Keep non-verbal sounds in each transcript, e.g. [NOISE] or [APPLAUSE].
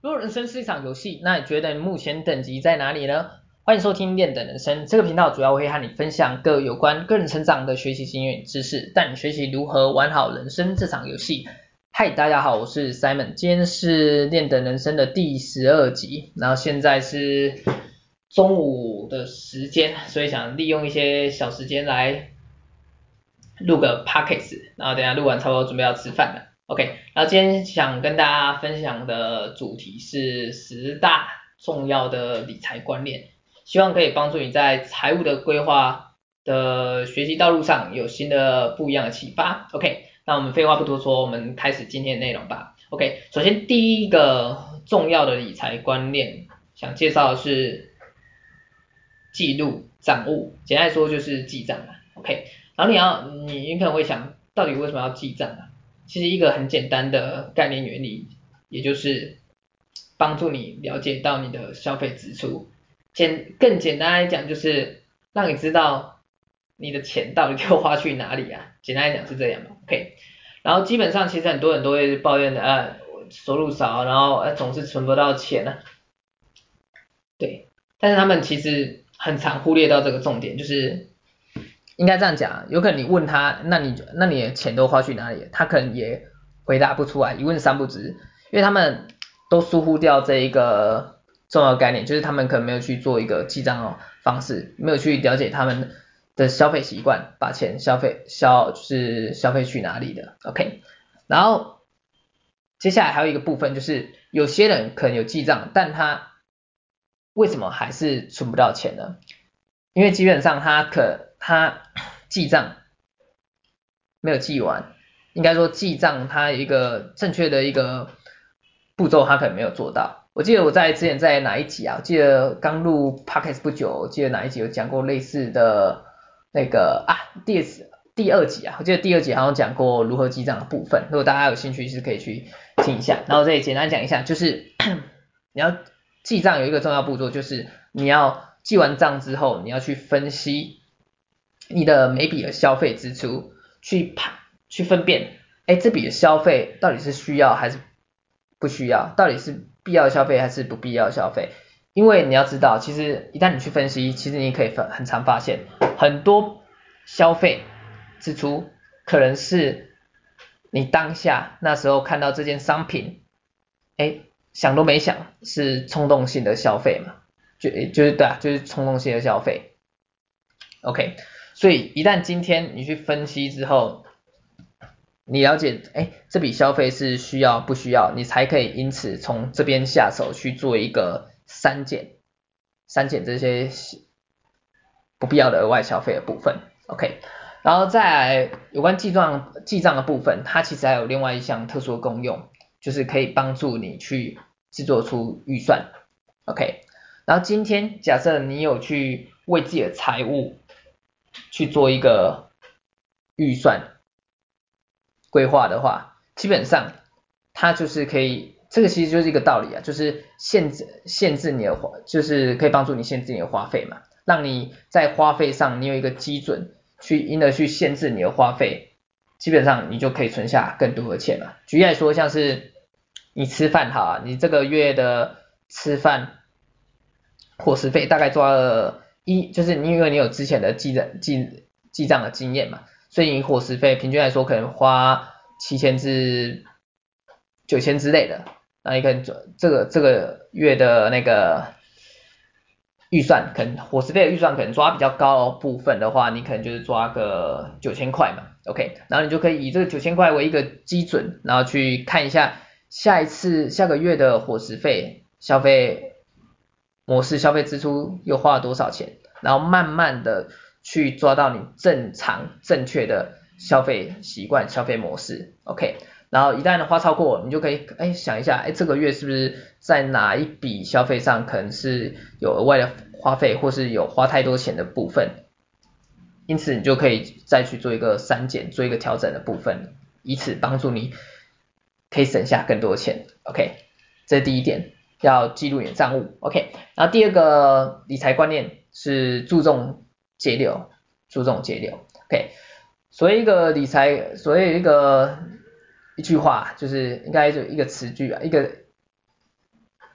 如果人生是一场游戏，那你觉得目前等级在哪里呢？欢迎收听练等人生这个频道，主要会和你分享各有关个人成长的学习经验知识，带你学习如何玩好人生这场游戏。嗨，大家好，我是 Simon，今天是练等人生的第十二集，然后现在是中午的时间，所以想利用一些小时间来录个 Podcast，然后等下录完差不多准备要吃饭了。OK，然后今天想跟大家分享的主题是十大重要的理财观念，希望可以帮助你在财务的规划的学习道路上有新的不一样的启发。OK，那我们废话不多说，我们开始今天的内容吧。OK，首先第一个重要的理财观念，想介绍的是记录账务，简单来说就是记账了。OK，然后你要你你可能会想，到底为什么要记账啊？其实一个很简单的概念原理，也就是帮助你了解到你的消费支出。简更简单来讲，就是让你知道你的钱到底又花去哪里啊。[LAUGHS] 简单来讲是这样嘛，OK。然后基本上其实很多人都会抱怨的，啊，收入少，然后呃总是存不到钱呢，啊。对，但是他们其实很常忽略到这个重点，就是。应该这样讲，有可能你问他，那你那你的钱都花去哪里？他可能也回答不出来，一问三不知，因为他们都疏忽掉这一个重要概念，就是他们可能没有去做一个记账的方式，没有去了解他们的消费习惯，把钱消费消就是消费去哪里的，OK。然后接下来还有一个部分就是，有些人可能有记账，但他为什么还是存不到钱呢？因为基本上他可他记账没有记完，应该说记账他一个正确的一个步骤他可能没有做到。我记得我在之前在哪一集啊？我记得刚录 Podcast 不久，我记得哪一集有讲过类似的那个啊，第第二集啊，我记得第二集好像讲过如何记账的部分。如果大家有兴趣是可以去听一下。然后这里简单讲一下，就是 [COUGHS] 你要记账有一个重要步骤，就是你要记完账之后，你要去分析。你的每笔的消费支出，去判去分辨，哎，这笔的消费到底是需要还是不需要？到底是必要消费还是不必要消费？因为你要知道，其实一旦你去分析，其实你可以很很常发现，很多消费支出可能是你当下那时候看到这件商品，哎，想都没想，是冲动性的消费嘛？就就是对啊，就是冲动性的消费。OK。所以一旦今天你去分析之后，你了解，哎，这笔消费是需要不需要，你才可以因此从这边下手去做一个删减，删减这些不必要的额外消费的部分，OK。然后再来有关记账记账的部分，它其实还有另外一项特殊的功用，就是可以帮助你去制作出预算，OK。然后今天假设你有去为自己的财务去做一个预算规划的话，基本上它就是可以，这个其实就是一个道理啊，就是限制限制你的花，就是可以帮助你限制你的花费嘛，让你在花费上你有一个基准，去因而去限制你的花费，基本上你就可以存下更多的钱了。举例来说，像是你吃饭哈，你这个月的吃饭伙食费大概抓了。一就是你因为你有之前的记账记记账的经验嘛，所以你伙食费平均来说可能花七千至九千之类的，那你可能这个这个月的那个预算，可能伙食费的预算可能抓比较高部分的话，你可能就是抓个九千块嘛，OK，然后你就可以以这个九千块为一个基准，然后去看一下下一次下个月的伙食费消费。模式消费支出又花了多少钱，然后慢慢的去抓到你正常正确的消费习惯、消费模式，OK，然后一旦花超过，你就可以哎想一下，哎这个月是不是在哪一笔消费上可能是有额外的花费，或是有花太多钱的部分，因此你就可以再去做一个删减、做一个调整的部分，以此帮助你可以省下更多钱，OK，这是第一点。要记录你的账务，OK。然后第二个理财观念是注重节流，注重节流，OK。所以一个理财，所以一个一句话就是应该就一个词句啊，一个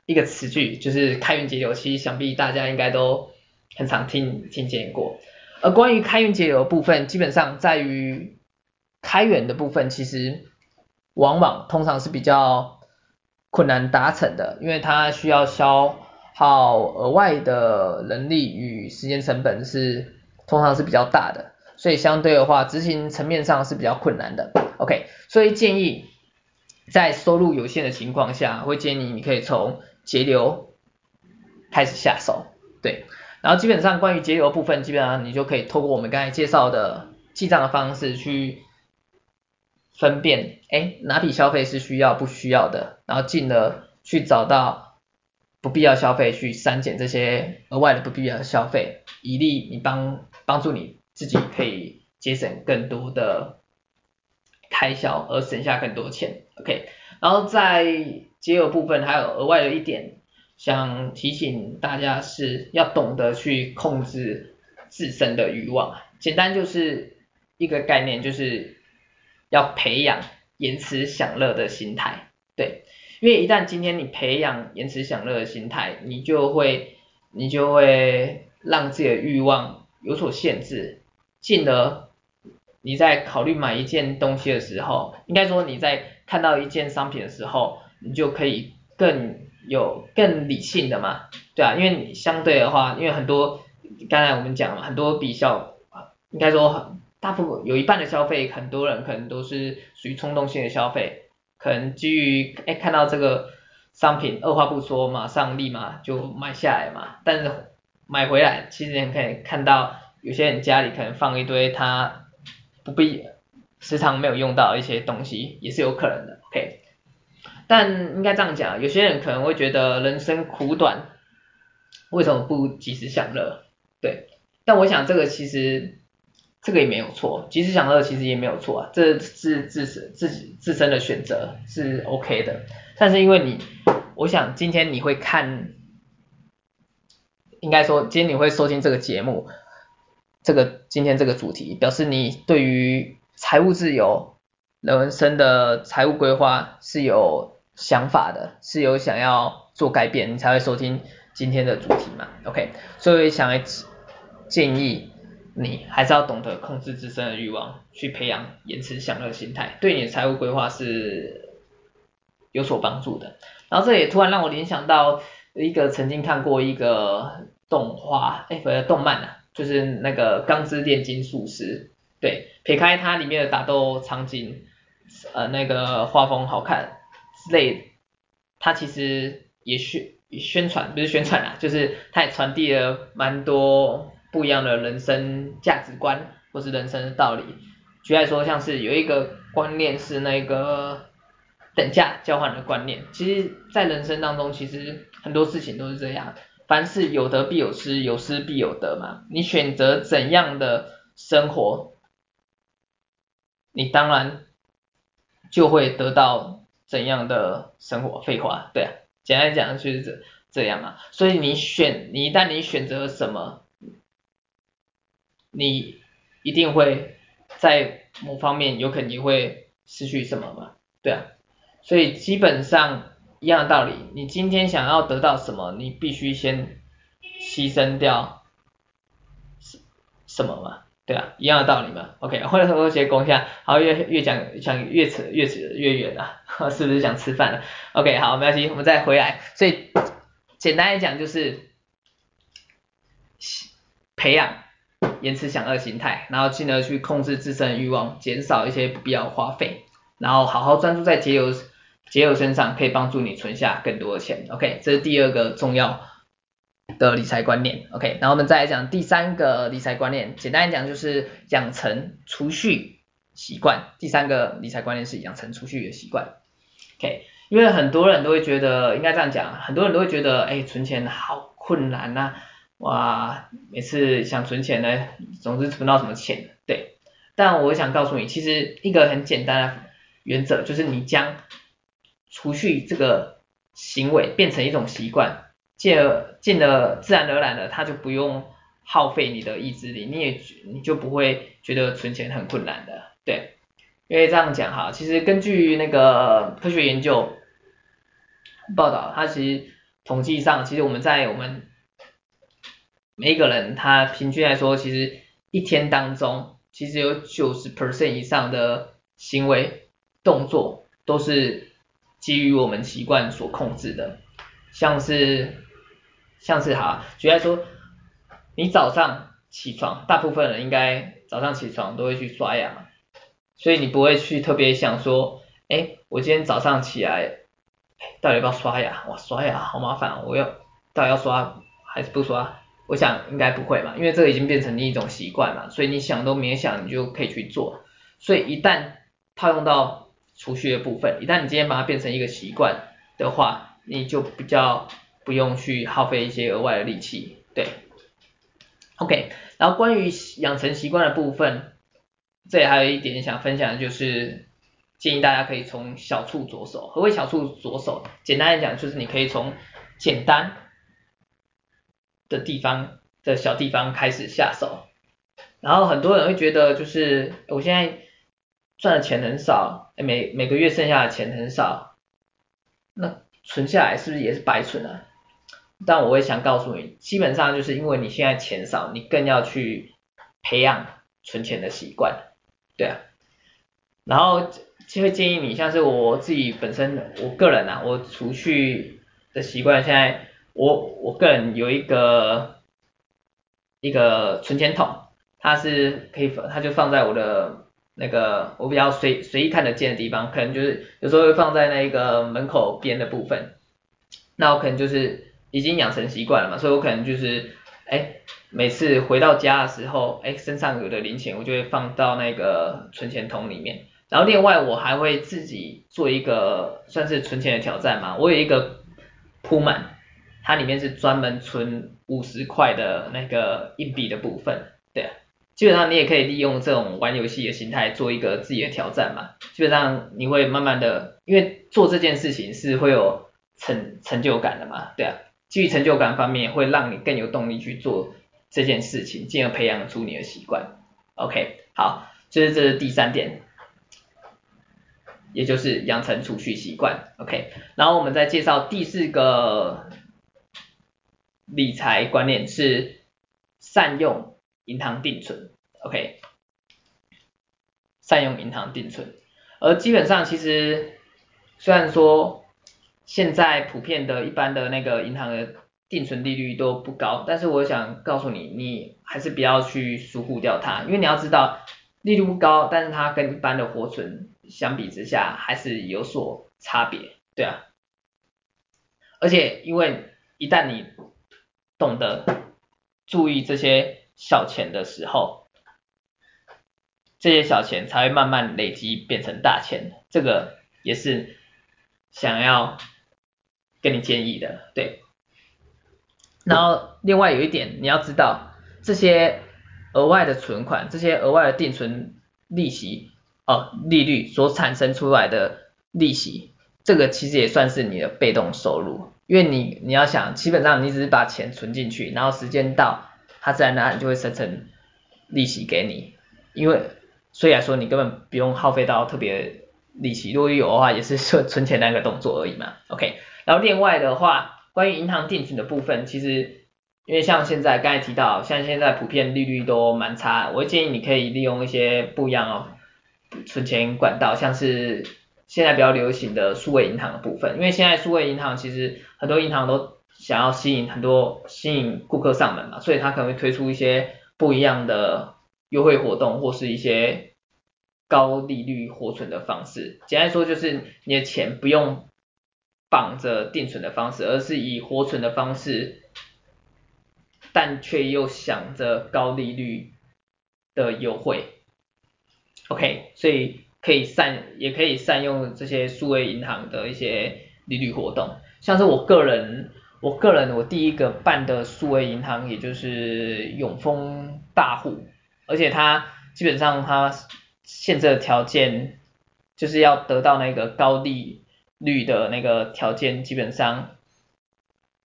一个词句，就是开源节流，其实想必大家应该都很常听听见过。而关于开源节流的部分，基本上在于开源的部分，其实往往通常是比较困难达成的，因为它需要消耗额外的人力与时间成本是通常是比较大的，所以相对的话，执行层面上是比较困难的。OK，所以建议在收入有限的情况下，会建议你可以从节流开始下手，对。然后基本上关于节流的部分，基本上你就可以透过我们刚才介绍的记账的方式去分辨，哎，哪笔消费是需要不需要的，然后进而去找到不必要消费，去删减这些额外的不必要的消费，以利你帮帮助你自己可以节省更多的开销，而省下更多钱。OK，然后在节流部分还有额外的一点。想提醒大家是要懂得去控制自身的欲望，简单就是一个概念，就是要培养延迟享乐的心态，对，因为一旦今天你培养延迟享乐的心态，你就会你就会让自己的欲望有所限制，进而你在考虑买一件东西的时候，应该说你在看到一件商品的时候，你就可以更。有更理性的嘛？对啊，因为你相对的话，因为很多刚才我们讲了很多比较，应该说大部分有一半的消费，很多人可能都是属于冲动性的消费，可能基于哎看到这个商品，二话不说马上立马就买下来嘛。但是买回来，其实你可以看到有些人家里可能放一堆他不必时常没有用到的一些东西，也是有可能的。OK。但应该这样讲，有些人可能会觉得人生苦短，为什么不及时享乐？对，但我想这个其实这个也没有错，及时享乐其实也没有错啊，这是自自己自身的选择是 OK 的。但是因为你，我想今天你会看，应该说今天你会收听这个节目，这个今天这个主题，表示你对于财务自由、人生的财务规划是有。想法的是有想要做改变，你才会收听今天的主题嘛，OK？所以想来建议你还是要懂得控制自身的欲望，去培养延迟享乐心态，对你的财务规划是有所帮助的。然后这也突然让我联想到一个曾经看过一个动画，哎，不是动漫啊，就是那个《钢之炼金术师》，对，撇开它里面的打斗场景，呃，那个画风好看。之类的，它其实也宣宣传，不是宣传啦，就是它也传递了蛮多不一样的人生价值观或是人生的道理。举例说，像是有一个观念是那个等价交换的观念，其实，在人生当中，其实很多事情都是这样，凡事有得必有失，有失必有得嘛。你选择怎样的生活，你当然就会得到。怎样的生活？废话，对啊，简单讲就是这这样嘛。所以你选，你一旦你选择什么，你一定会在某方面有可能会失去什么嘛，对啊。所以基本上一样的道理，你今天想要得到什么，你必须先牺牲掉什什么嘛。对啊，一样的道理嘛。OK，或者说些功效，好，越越讲讲越扯越扯越远了，[LAUGHS] 是不是想吃饭了？OK，好，没关系，我们再回来。所以简单来讲就是培养延迟享乐心态，然后进而去控制自身欲望，减少一些不必要花费，然后好好专注在节油节油身上，可以帮助你存下更多的钱。OK，这是第二个重要。的理财观念，OK，然后我们再来讲第三个理财观念，简单来讲就是养成储蓄习惯。第三个理财观念是养成储蓄的习惯，OK，因为很多人都会觉得，应该这样讲，很多人都会觉得，哎，存钱好困难呐，哇，每次想存钱呢，总是存不到什么钱，对。但我想告诉你，其实一个很简单的原则，就是你将储蓄这个行为变成一种习惯。进而进而自然而然的，他就不用耗费你的意志力，你也你就不会觉得存钱很困难的，对，因为这样讲哈，其实根据那个科学研究报道，它其实统计上，其实我们在我们每一个人他平均来说，其实一天当中，其实有九十 percent 以上的行为动作都是基于我们习惯所控制的，像是像是哈，举例来说，你早上起床，大部分人应该早上起床都会去刷牙，所以你不会去特别想说，哎，我今天早上起来，到底要不要刷牙？哇，刷牙好麻烦，我要到底要刷还是不刷？我想应该不会嘛，因为这个已经变成你一种习惯嘛，所以你想都没想，你就可以去做。所以一旦套用到储蓄的部分，一旦你今天把它变成一个习惯的话，你就比较不用去耗费一些额外的力气，对。OK，然后关于养成习惯的部分，这里还有一点想分享的就是，建议大家可以从小处着手。何谓小处着手？简单来讲，就是你可以从简单的地方的小地方开始下手。然后很多人会觉得，就是我现在赚的钱很少，每每个月剩下的钱很少，那存下来是不是也是白存啊？但我会想告诉你，基本上就是因为你现在钱少，你更要去培养存钱的习惯，对啊。然后就会建议你，像是我自己本身，我个人啊，我储蓄的习惯，现在我我个人有一个一个存钱筒，它是可以放，它就放在我的那个我比较随随意看得见的地方，可能就是有时候会放在那个门口边的部分，那我可能就是。已经养成习惯了嘛，所以我可能就是，哎，每次回到家的时候，哎，身上有的零钱，我就会放到那个存钱筒里面。然后另外我还会自己做一个算是存钱的挑战嘛，我有一个铺满，它里面是专门存五十块的那个硬币的部分，对，基本上你也可以利用这种玩游戏的心态做一个自己的挑战嘛，基本上你会慢慢的，因为做这件事情是会有成成就感的嘛，对啊。基于成就感方面，会让你更有动力去做这件事情，进而培养出你的习惯。OK，好，这是这是第三点，也就是养成储蓄习惯。OK，然后我们再介绍第四个理财观念是善用银行定存。OK，善用银行定存，而基本上其实虽然说。现在普遍的一般的那个银行的定存利率都不高，但是我想告诉你，你还是不要去疏忽掉它，因为你要知道利率不高，但是它跟一般的活存相比之下还是有所差别，对啊。而且因为一旦你懂得注意这些小钱的时候，这些小钱才会慢慢累积变成大钱，这个也是想要。跟你建议的，对。然后另外有一点你要知道，这些额外的存款，这些额外的定存利息哦，利率所产生出来的利息，这个其实也算是你的被动收入，因为你你要想，基本上你只是把钱存进去，然后时间到，它自然而然就会生成利息给你，因为所以来说你根本不用耗费到特别利息，如果有的话也是说存钱那个动作而已嘛，OK。然后另外的话，关于银行定存的部分，其实因为像现在刚才提到，像现在普遍利率都蛮差，我建议你可以利用一些不一样哦存钱管道，像是现在比较流行的数位银行的部分，因为现在数位银行其实很多银行都想要吸引很多吸引顾客上门嘛，所以他可能会推出一些不一样的优惠活动或是一些高利率活存的方式，简单说就是你的钱不用。绑着定存的方式，而是以活存的方式，但却又想着高利率的优惠。OK，所以可以善也可以善用这些数位银行的一些利率活动，像是我个人，我个人我第一个办的数位银行也就是永丰大户，而且它基本上它限制的条件就是要得到那个高利。率的那个条件基本上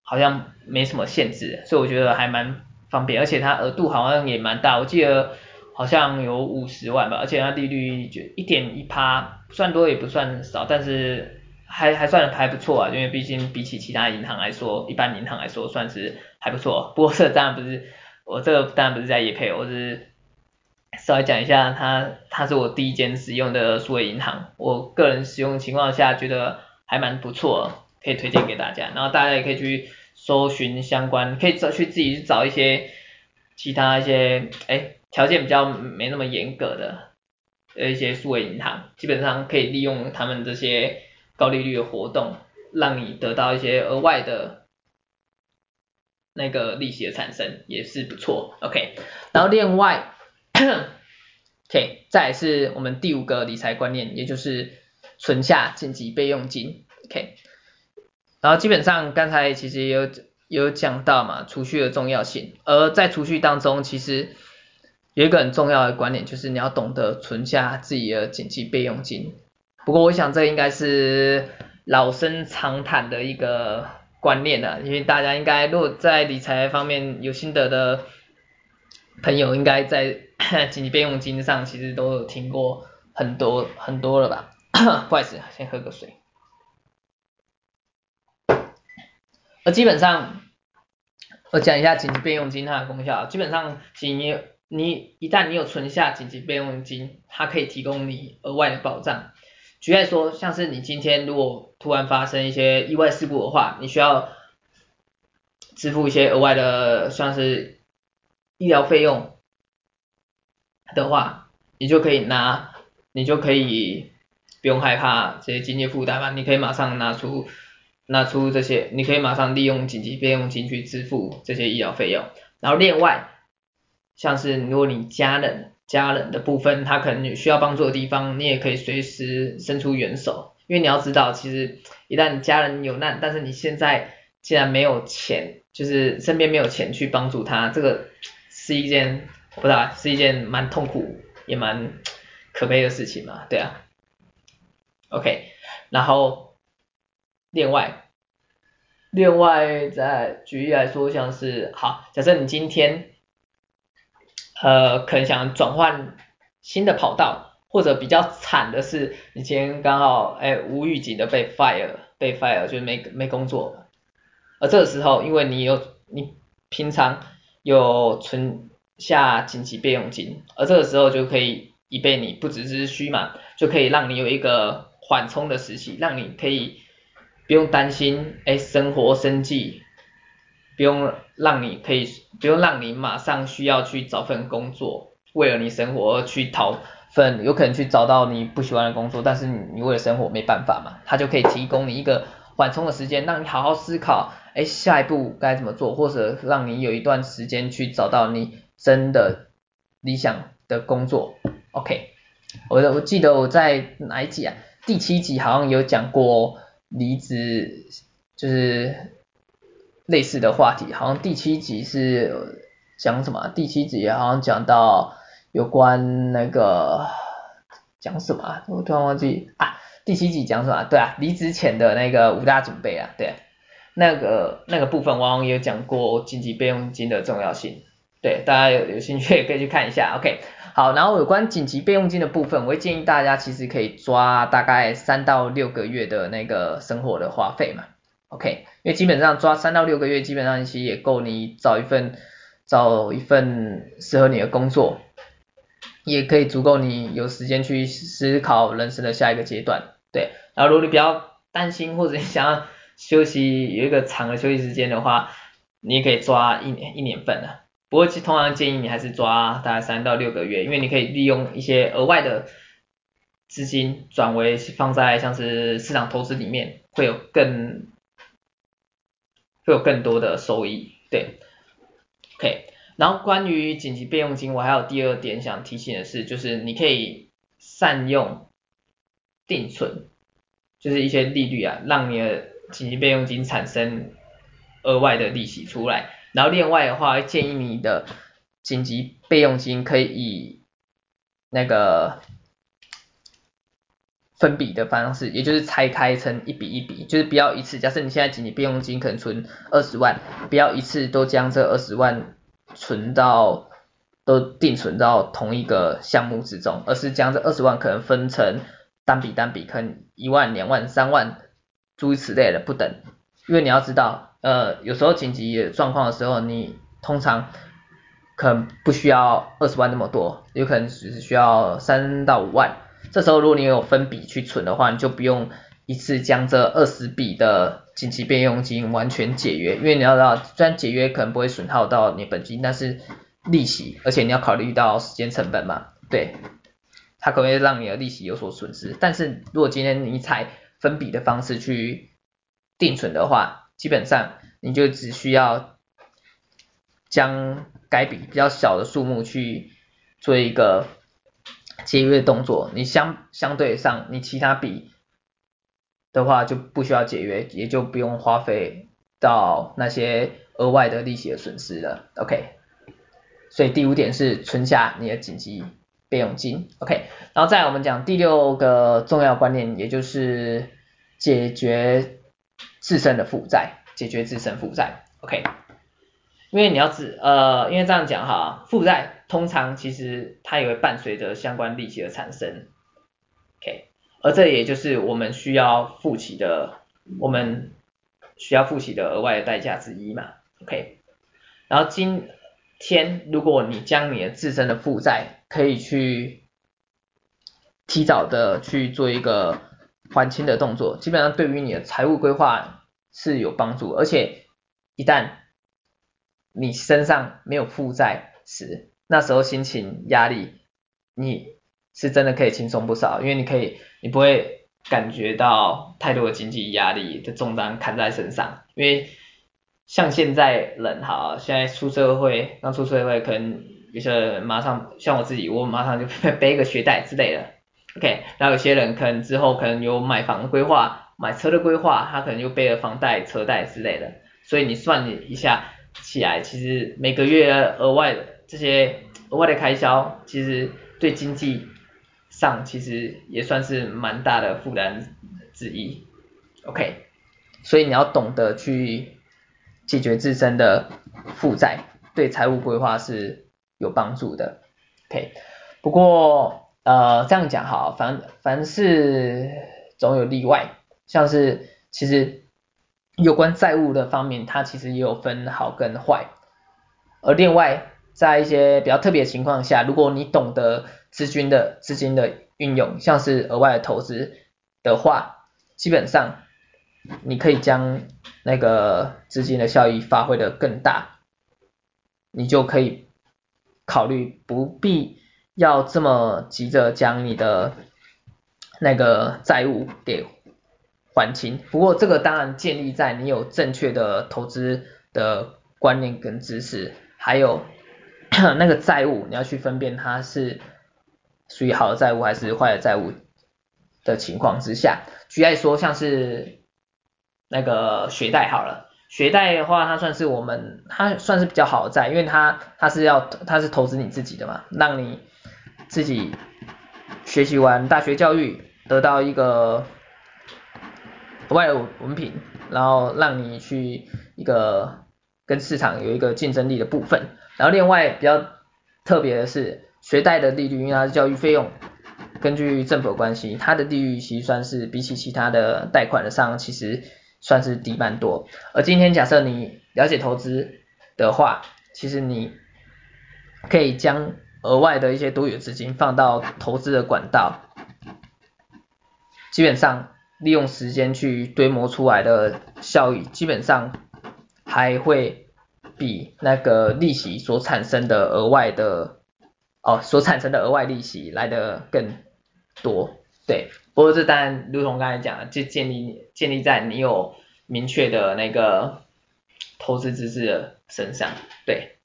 好像没什么限制，所以我觉得还蛮方便，而且它额度好像也蛮大，我记得好像有五十万吧，而且它利率就一点一趴，算多也不算少，但是还还算还不错啊，因为毕竟比起其他银行来说，一般银行来说算是还不错。不过这当然不是，我这个当然不是在业配，我是稍微讲一下它，它是我第一间使用的数位银行，我个人使用情况下觉得还蛮不错，可以推荐给大家。然后大家也可以去搜寻相关，可以找去自己去找一些其他一些哎条件比较没那么严格的的一些数位银行，基本上可以利用他们这些。高利率的活动，让你得到一些额外的那个利息的产生，也是不错。OK，然后另外，[COUGHS] OK，再来是我们第五个理财观念，也就是存下紧急备用金。OK，然后基本上刚才其实也有有讲到嘛，储蓄的重要性，而在储蓄当中，其实有一个很重要的观念，就是你要懂得存下自己的紧急备用金。不过我想这应该是老生常谈的一个观念了，因为大家应该如果在理财方面有心得的朋友，应该在 [COUGHS] 紧急备用金上其实都有听过很多很多了吧？[COUGHS] 不好意思，先喝个水。而基本上我讲一下紧急备用金它的功效，基本上紧急你一旦你有存下紧急备用金，它可以提供你额外的保障。举例说，像是你今天如果突然发生一些意外事故的话，你需要支付一些额外的像是医疗费用的话，你就可以拿，你就可以不用害怕这些经济负担嘛，你可以马上拿出拿出这些，你可以马上利用紧急备用金去支付这些医疗费用，然后另外像是如果你家人。家人的部分，他可能有需要帮助的地方，你也可以随时伸出援手，因为你要知道，其实一旦家人有难，但是你现在既然没有钱，就是身边没有钱去帮助他，这个是一件不大，是一件蛮痛苦也蛮可悲的事情嘛，对啊。OK，然后另外，另外再举例来说，像是好，假设你今天。呃，可能想转换新的跑道，或者比较惨的是，以前刚好哎无预警的被 fire，被 fire 就是没没工作，而这个时候因为你有你平常有存下紧急备用金，而这个时候就可以以备你不时之需嘛，就可以让你有一个缓冲的时期，让你可以不用担心哎生活生计。不用让你可以，不用让你马上需要去找份工作，为了你生活而去讨份，有可能去找到你不喜欢的工作，但是你你为了生活没办法嘛，他就可以提供你一个缓冲的时间，让你好好思考，哎，下一步该怎么做，或者让你有一段时间去找到你真的理想的工作。OK，我我记得我在哪一集啊？第七集好像有讲过离职，就是。类似的话题，好像第七集是讲什么？第七集好像讲到有关那个讲什么？我突然忘记啊。第七集讲什么？对啊，离职前的那个五大准备啊，对，那个那个部分往往也有讲过紧急备用金的重要性。对，大家有有兴趣也可以去看一下。OK，好，然后有关紧急备用金的部分，我会建议大家其实可以抓大概三到六个月的那个生活的花费嘛。OK，因为基本上抓三到六个月，基本上其实也够你找一份找一份适合你的工作，也可以足够你有时间去思考人生的下一个阶段。对，然后如果你比较担心或者你想要休息有一个长的休息时间的话，你也可以抓一年一年份的。不过其实通常建议你还是抓大概三到六个月，因为你可以利用一些额外的资金转为放在像是市场投资里面，会有更会有更多的收益，对，OK。然后关于紧急备用金，我还有第二点想提醒的是，就是你可以善用定存，就是一些利率啊，让你的紧急备用金产生额外的利息出来。然后另外的话，建议你的紧急备用金可以以那个。分笔的方式，也就是拆开成一笔一笔，就是不要一次。假设你现在紧急备用金可能存二十万，不要一次都将这二十万存到都定存到同一个项目之中，而是将这二十万可能分成单笔单笔，可能一万、两万、三万诸如此类的不等，因为你要知道，呃，有时候紧急状况的时候，你通常可能不需要二十万那么多，有可能只是需要三到五万。这时候如果你有分笔去存的话，你就不用一次将这二十笔的紧急备用金完全解约，因为你要知道，虽然解约可能不会损耗到你本金，但是利息，而且你要考虑到时间成本嘛，对，它可能会让你的利息有所损失。但是如果今天你采分笔的方式去定存的话，基本上你就只需要将该笔比较小的数目去做一个节约动作，你相相对上你其他笔的话就不需要节约，也就不用花费到那些额外的利息的损失了。OK，所以第五点是存下你的紧急备用金。OK，然后再来我们讲第六个重要观念，也就是解决自身的负债，解决自身负债。OK，因为你要知呃，因为这样讲哈，负债通常其实它也会伴随着相关利息的产生。OK。而这也就是我们需要付起的，我们需要付起的额外的代价之一嘛，OK。然后今天如果你将你的自身的负债可以去提早的去做一个还清的动作，基本上对于你的财务规划是有帮助，而且一旦你身上没有负债时，那时候心情压力你是真的可以轻松不少，因为你可以。你不会感觉到太多的经济压力的重担扛在身上，因为像现在人哈，现在出社会，刚出社会，可能有些人马上像我自己，我马上就 [LAUGHS] 背一个学贷之类的，OK，然后有些人可能之后可能有买房的规划、买车的规划，他可能又背了房贷、车贷之类的，所以你算一下起来，其实每个月额外这些额外的开销，其实对经济。上其实也算是蛮大的负担之一，OK，所以你要懂得去解决自身的负债，对财务规划是有帮助的，OK。不过呃这样讲哈，凡凡事总有例外，像是其实有关债务的方面，它其实也有分好跟坏，而另外在一些比较特别的情况下，如果你懂得。资金的资金的运用，像是额外的投资的话，基本上你可以将那个资金的效益发挥得更大，你就可以考虑不必要这么急着将你的那个债务给还清。不过这个当然建立在你有正确的投资的观念跟知识，还有那个债务你要去分辨它是。属于好的债务还是坏的债务的情况之下，举例说像是那个学贷好了，学贷的话它算是我们它算是比较好的债，因为它它是要它是投资你自己的嘛，让你自己学习完大学教育得到一个额外的文凭，然后让你去一个跟市场有一个竞争力的部分，然后另外比较特别的是。学贷的利率，因为它是教育费用，根据政府的关系，它的利率其实算是比起其他的贷款的上，其实算是低蛮多。而今天假设你了解投资的话，其实你可以将额外的一些多余资金放到投资的管道，基本上利用时间去堆磨出来的效益，基本上还会比那个利息所产生的额外的。哦，所产生的额外利息来得更多，对。不过这当然，如同刚才讲的，就建立建立在你有明确的那个投资知识的身上，对。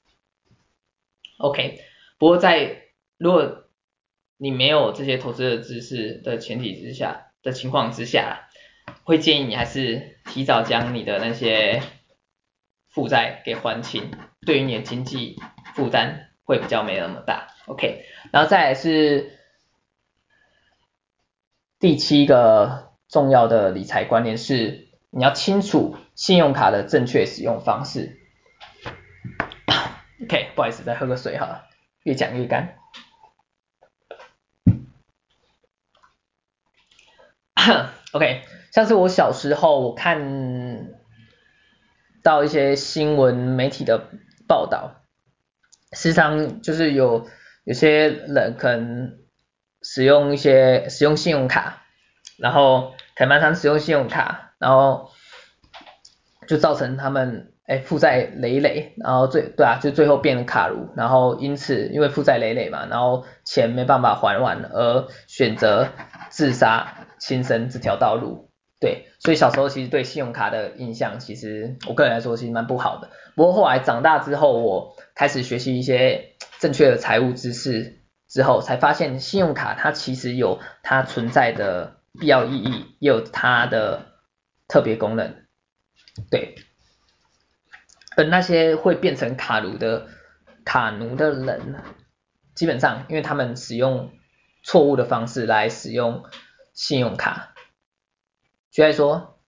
OK，不过在如果你没有这些投资的知识的前提之下的情况之下，会建议你还是提早将你的那些负债给还清，对于你的经济负担会比较没那么大。OK，然后再来是第七个重要的理财观念是，你要清楚信用卡的正确使用方式。OK，不好意思，再喝个水哈，越讲越干。[COUGHS] OK，像是我小时候我看到一些新闻媒体的报道，时常就是有有些人可能使用一些使用信用卡，然后可能蛮常使用信用卡，然后就造成他们。哎，负债累累，然后最对啊，就最后变成卡奴，然后因此因为负债累累嘛，然后钱没办法还完，而选择自杀轻生这条道路。对，所以小时候其实对信用卡的印象，其实我个人来说其实蛮不好的。不过后来长大之后，我开始学习一些正确的财务知识之后，才发现信用卡它其实有它存在的必要意义，也有它的特别功能。对。而那些会变成卡奴的卡奴的人，基本上因为他们使用错误的方式来使用信用卡，所以说，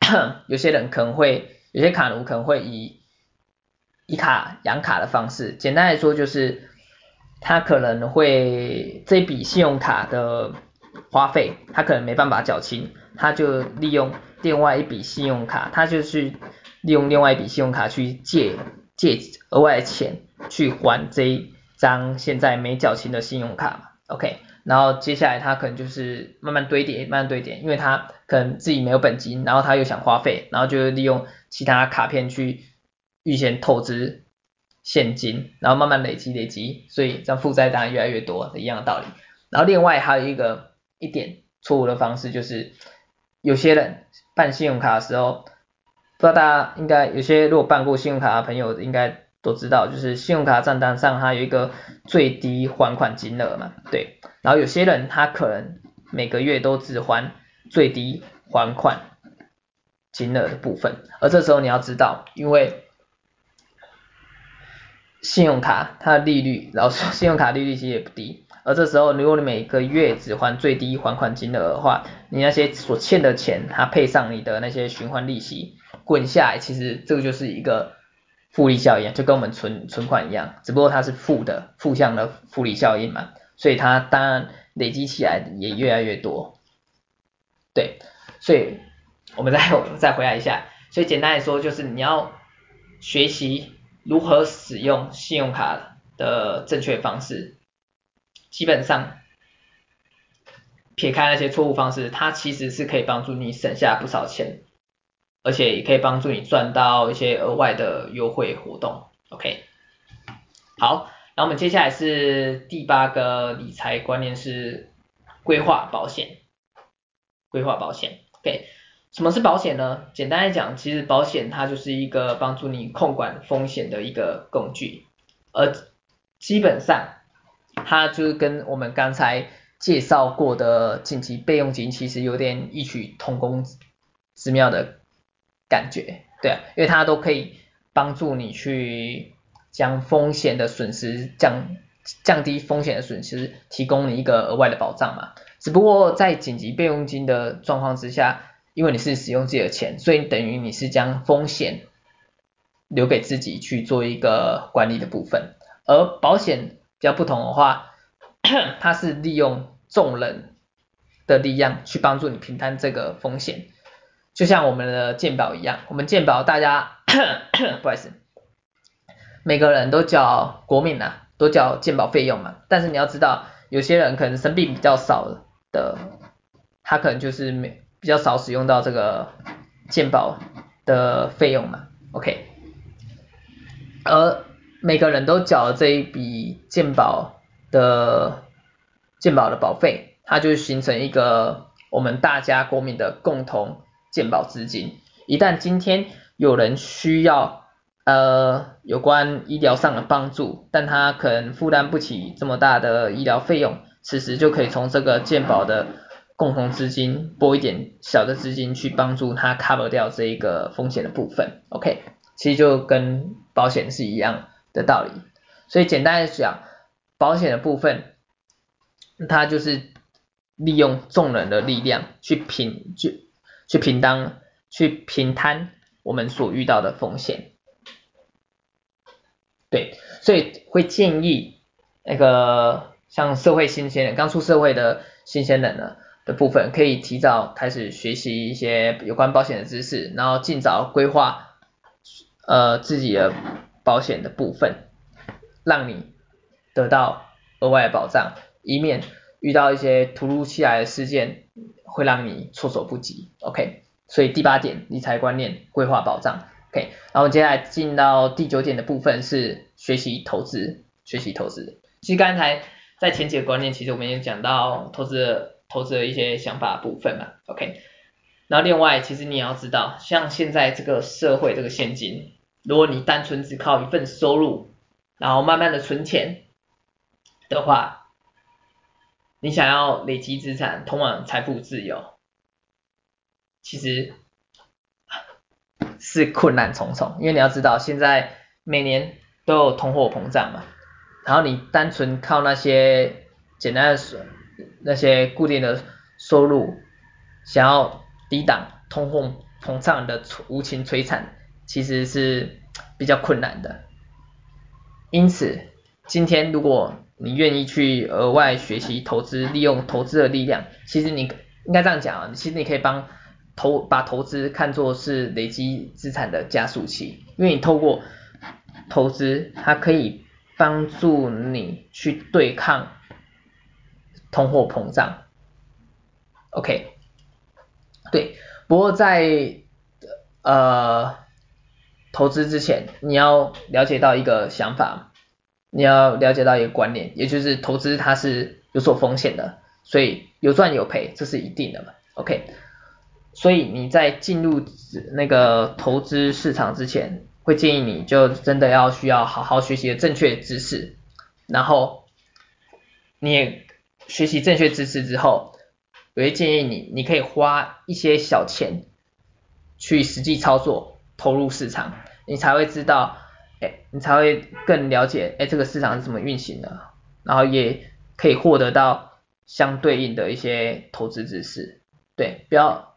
[COUGHS] 有些人可能会，有些卡奴可能会以以卡养卡的方式，简单来说就是，他可能会这笔信用卡的花费，他可能没办法缴清，他就利用另外一笔信用卡，他就去。利用另外一笔信用卡去借借额外的钱去还这一张现在没缴清的信用卡，OK，然后接下来他可能就是慢慢堆叠，慢慢堆叠，因为他可能自己没有本金，然后他又想花费，然后就利用其他卡片去预先透支现金，然后慢慢累积累积，所以这样负债当然越来越多的一样的道理。然后另外还有一个一点错误的方式就是，有些人办信用卡的时候。不知道大家应该有些如果办过信用卡的朋友应该都知道，就是信用卡账单上它有一个最低还款金额嘛，对。然后有些人他可能每个月都只还最低还款金额的部分，而这时候你要知道，因为信用卡它的利率，然后信用卡利率其实也不低，而这时候如果你每个月只还最低还款金额的话，你那些所欠的钱，它配上你的那些循环利息。滚下来，其实这个就是一个复利效应，就跟我们存存款一样，只不过它是负的，负向的复利效应嘛，所以它当然累积起来也越来越多。对，所以我们再再回来一下，所以简单来说就是你要学习如何使用信用卡的正确方式，基本上撇开那些错误方式，它其实是可以帮助你省下不少钱。而且也可以帮助你赚到一些额外的优惠活动，OK。好，那我们接下来是第八个理财观念是规划保险。规划保险，OK。什么是保险呢？简单来讲，其实保险它就是一个帮助你控管风险的一个工具，而基本上它就是跟我们刚才介绍过的紧急备用金其实有点异曲同工之妙的。感觉对，因为它都可以帮助你去将风险的损失降降低风险的损失，提供你一个额外的保障嘛。只不过在紧急备用金的状况之下，因为你是使用自己的钱，所以等于你是将风险留给自己去做一个管理的部分。而保险比较不同的话，它是利用众人的力量去帮助你平摊这个风险。就像我们的健保一样，我们健保大家 [COUGHS] 不好意思，每个人都缴国民啊，都缴健保费用嘛。但是你要知道，有些人可能生病比较少的，他可能就是没比较少使用到这个健保的费用嘛。OK，而每个人都缴了这一笔健保的健保的保费，它就形成一个我们大家国民的共同。健保资金，一旦今天有人需要呃有关医疗上的帮助，但他可能负担不起这么大的医疗费用，此时就可以从这个健保的共同资金拨一点小的资金去帮助他 cover 掉这一个风险的部分。OK，其实就跟保险是一样的道理。所以简单来讲，保险的部分，它就是利用众人的力量去平就。去平当，去平摊我们所遇到的风险，对，所以会建议那个像社会新鲜人，刚出社会的新鲜人呢，的部分，可以提早开始学习一些有关保险的知识，然后尽早规划呃自己的保险的部分，让你得到额外保障，以免遇到一些突如其来的事件会让你措手不及。OK，所以第八点理财观念规划保障。OK，然后接下来进到第九点的部分是学习投资，学习投资。其实刚才在前几个观念，其实我们也讲到投资的投资的一些想法部分嘛。OK，然后另外其实你也要知道，像现在这个社会这个现金，如果你单纯只靠一份收入，然后慢慢的存钱的话，你想要累积资产，通往财富自由，其实。是困难重重，因为你要知道，现在每年都有通货膨胀嘛，然后你单纯靠那些简单的那些固定的收入，想要抵挡通货膨胀的无情摧残，其实是比较困难的。因此，今天如果你愿意去额外学习投资，利用投资的力量，其实你应该这样讲啊，其实你可以帮。投把投资看作是累积资产的加速器，因为你透过投资，它可以帮助你去对抗通货膨胀。OK，对，不过在呃投资之前，你要了解到一个想法，你要了解到一个观念，也就是投资它是有所风险的，所以有赚有赔，这是一定的嘛。OK。所以你在进入那个投资市场之前，会建议你就真的要需要好好学习正确知识，然后你也学习正确知识之后，我会建议你，你可以花一些小钱去实际操作，投入市场，你才会知道，你才会更了解，哎，这个市场是怎么运行的，然后也可以获得到相对应的一些投资知识，对，不要。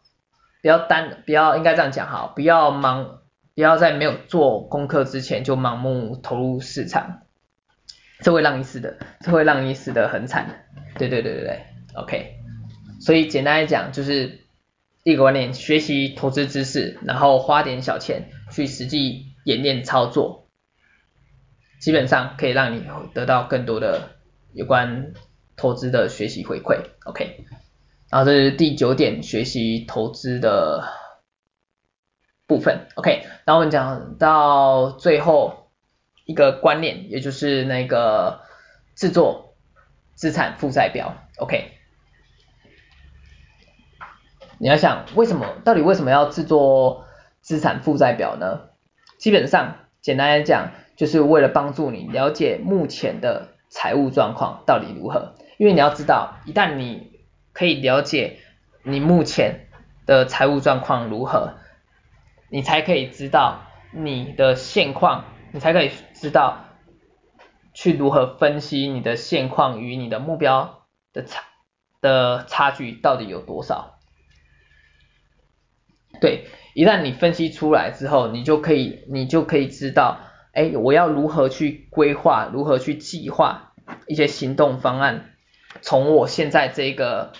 不要单，不要应该这样讲哈，不要盲，不要在没有做功课之前就盲目投入市场，这会让你死的，这会让你死的很惨。对对对对对，OK。所以简单来讲就是一个观念，学习投资知识，然后花点小钱去实际演练操作，基本上可以让你得到更多的有关投资的学习回馈，OK。然后这是第九点，学习投资的部分，OK。然后我们讲到最后一个观念，也就是那个制作资产负债表，OK。你要想为什么，到底为什么要制作资产负债表呢？基本上简单来讲，就是为了帮助你了解目前的财务状况到底如何，因为你要知道，一旦你可以了解你目前的财务状况如何，你才可以知道你的现况，你才可以知道去如何分析你的现况与你的目标的差的差距到底有多少。对，一旦你分析出来之后，你就可以你就可以知道，哎，我要如何去规划，如何去计划一些行动方案，从我现在这个。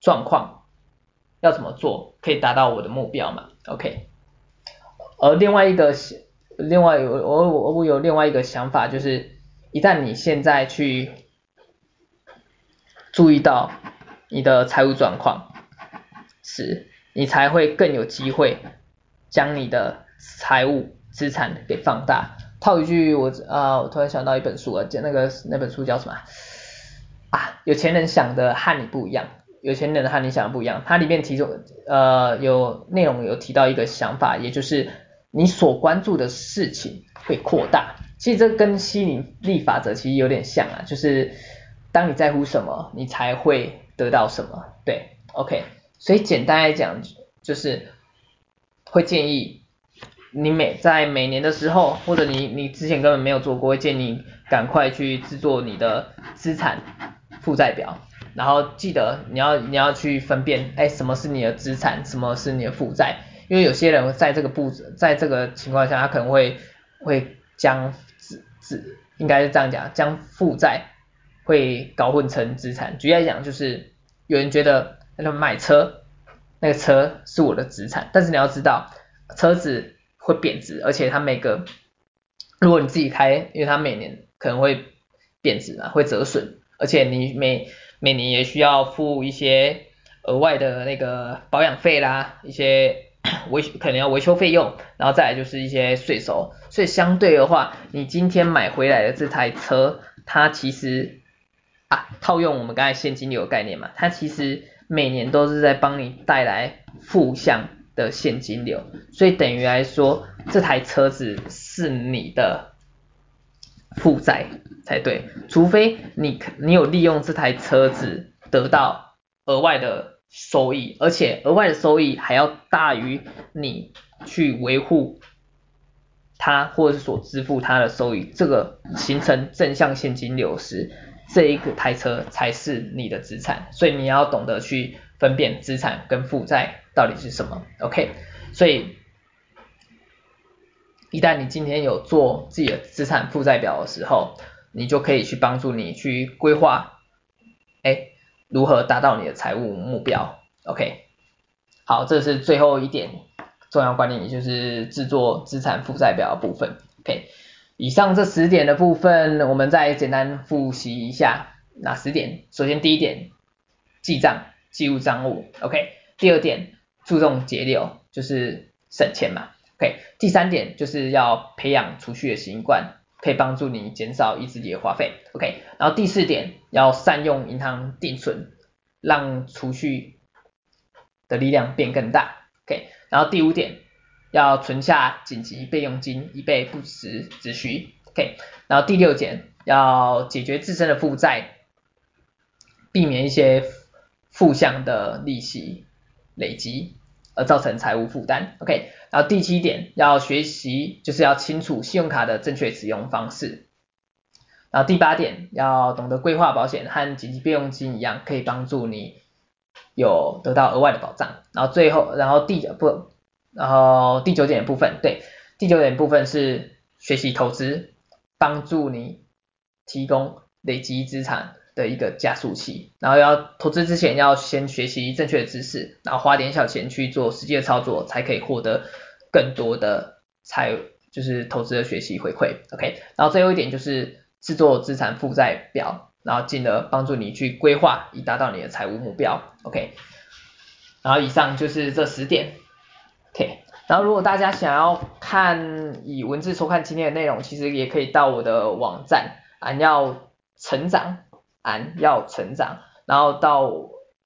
状况要怎么做可以达到我的目标嘛？OK，而另外一个，另外有我我我有另外一个想法，就是一旦你现在去注意到你的财务状况时，你才会更有机会将你的财务资产给放大。套一句我啊，我突然想到一本书啊，就那个那本书叫什么啊？有钱人想的和你不一样。有钱人和你想的不一样，它里面提出呃有内容有提到一个想法，也就是你所关注的事情会扩大。其实这跟吸引力法则其实有点像啊，就是当你在乎什么，你才会得到什么。对，OK，所以简单来讲就是会建议你每在每年的时候，或者你你之前根本没有做过，建议你赶快去制作你的资产负债表。然后记得你要你要去分辨，哎，什么是你的资产，什么是你的负债？因为有些人在这个步子，在这个情况下，他可能会会将资资，应该是这样讲，将负债会搞混成资产。举例来讲，就是有人觉得那买车，那个车是我的资产，但是你要知道，车子会贬值，而且它每个，如果你自己开，因为它每年可能会贬值嘛，会折损，而且你每每年也需要付一些额外的那个保养费啦，一些。维可能要维修费用，然后再来就是一些税收，所以相对的话，你今天买回来的这台车，它其实啊，套用我们刚才现金流的概念嘛，它其实每年都是在帮你带来负向的现金流，所以等于来说，这台车子是你的负债才对，除非你你有利用这台车子得到额外的。收益，而且额外的收益还要大于你去维护它或者是所支付它的收益，这个形成正向现金流时，这一个台车才是你的资产，所以你要懂得去分辨资产跟负债到底是什么，OK？所以一旦你今天有做自己的资产负债表的时候，你就可以去帮助你去规划，哎。如何达到你的财务目标？OK，好，这是最后一点重要观念，也就是制作资产负债表的部分。OK，以上这十点的部分，我们再简单复习一下哪十点？首先第一点，记账，记录账务。OK，第二点，注重节流，就是省钱嘛。OK，第三点就是要培养储蓄的习惯。可以帮助你减少意志力的花费，OK。然后第四点，要善用银行定存，让储蓄的力量变更大，OK。然后第五点，要存下紧急备用金，以备不时之需，OK。然后第六点，要解决自身的负债，避免一些负向的利息累积。而造成财务负担，OK，然后第七点要学习，就是要清楚信用卡的正确使用方式。然后第八点要懂得规划保险和紧急备用金一样，可以帮助你有得到额外的保障。然后最后，然后第不，然后第九点部分，对，第九点部分是学习投资，帮助你提供累积资产。的一个加速器，然后要投资之前要先学习正确的知识，然后花点小钱去做实际的操作，才可以获得更多的财，就是投资的学习回馈。OK，然后最后一点就是制作资产负债表，然后进而帮助你去规划，以达到你的财务目标。OK，然后以上就是这十点。OK，然后如果大家想要看以文字收看今天的内容，其实也可以到我的网站，俺要成长。俺要成长，然后到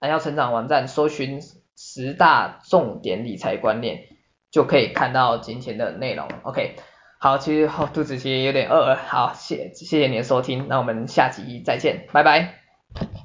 俺要成长网站搜寻十大重点理财观念，就可以看到今天的内容。OK，好，其实好肚子其实有点饿了，好，谢谢谢你的收听，那我们下集再见，拜拜。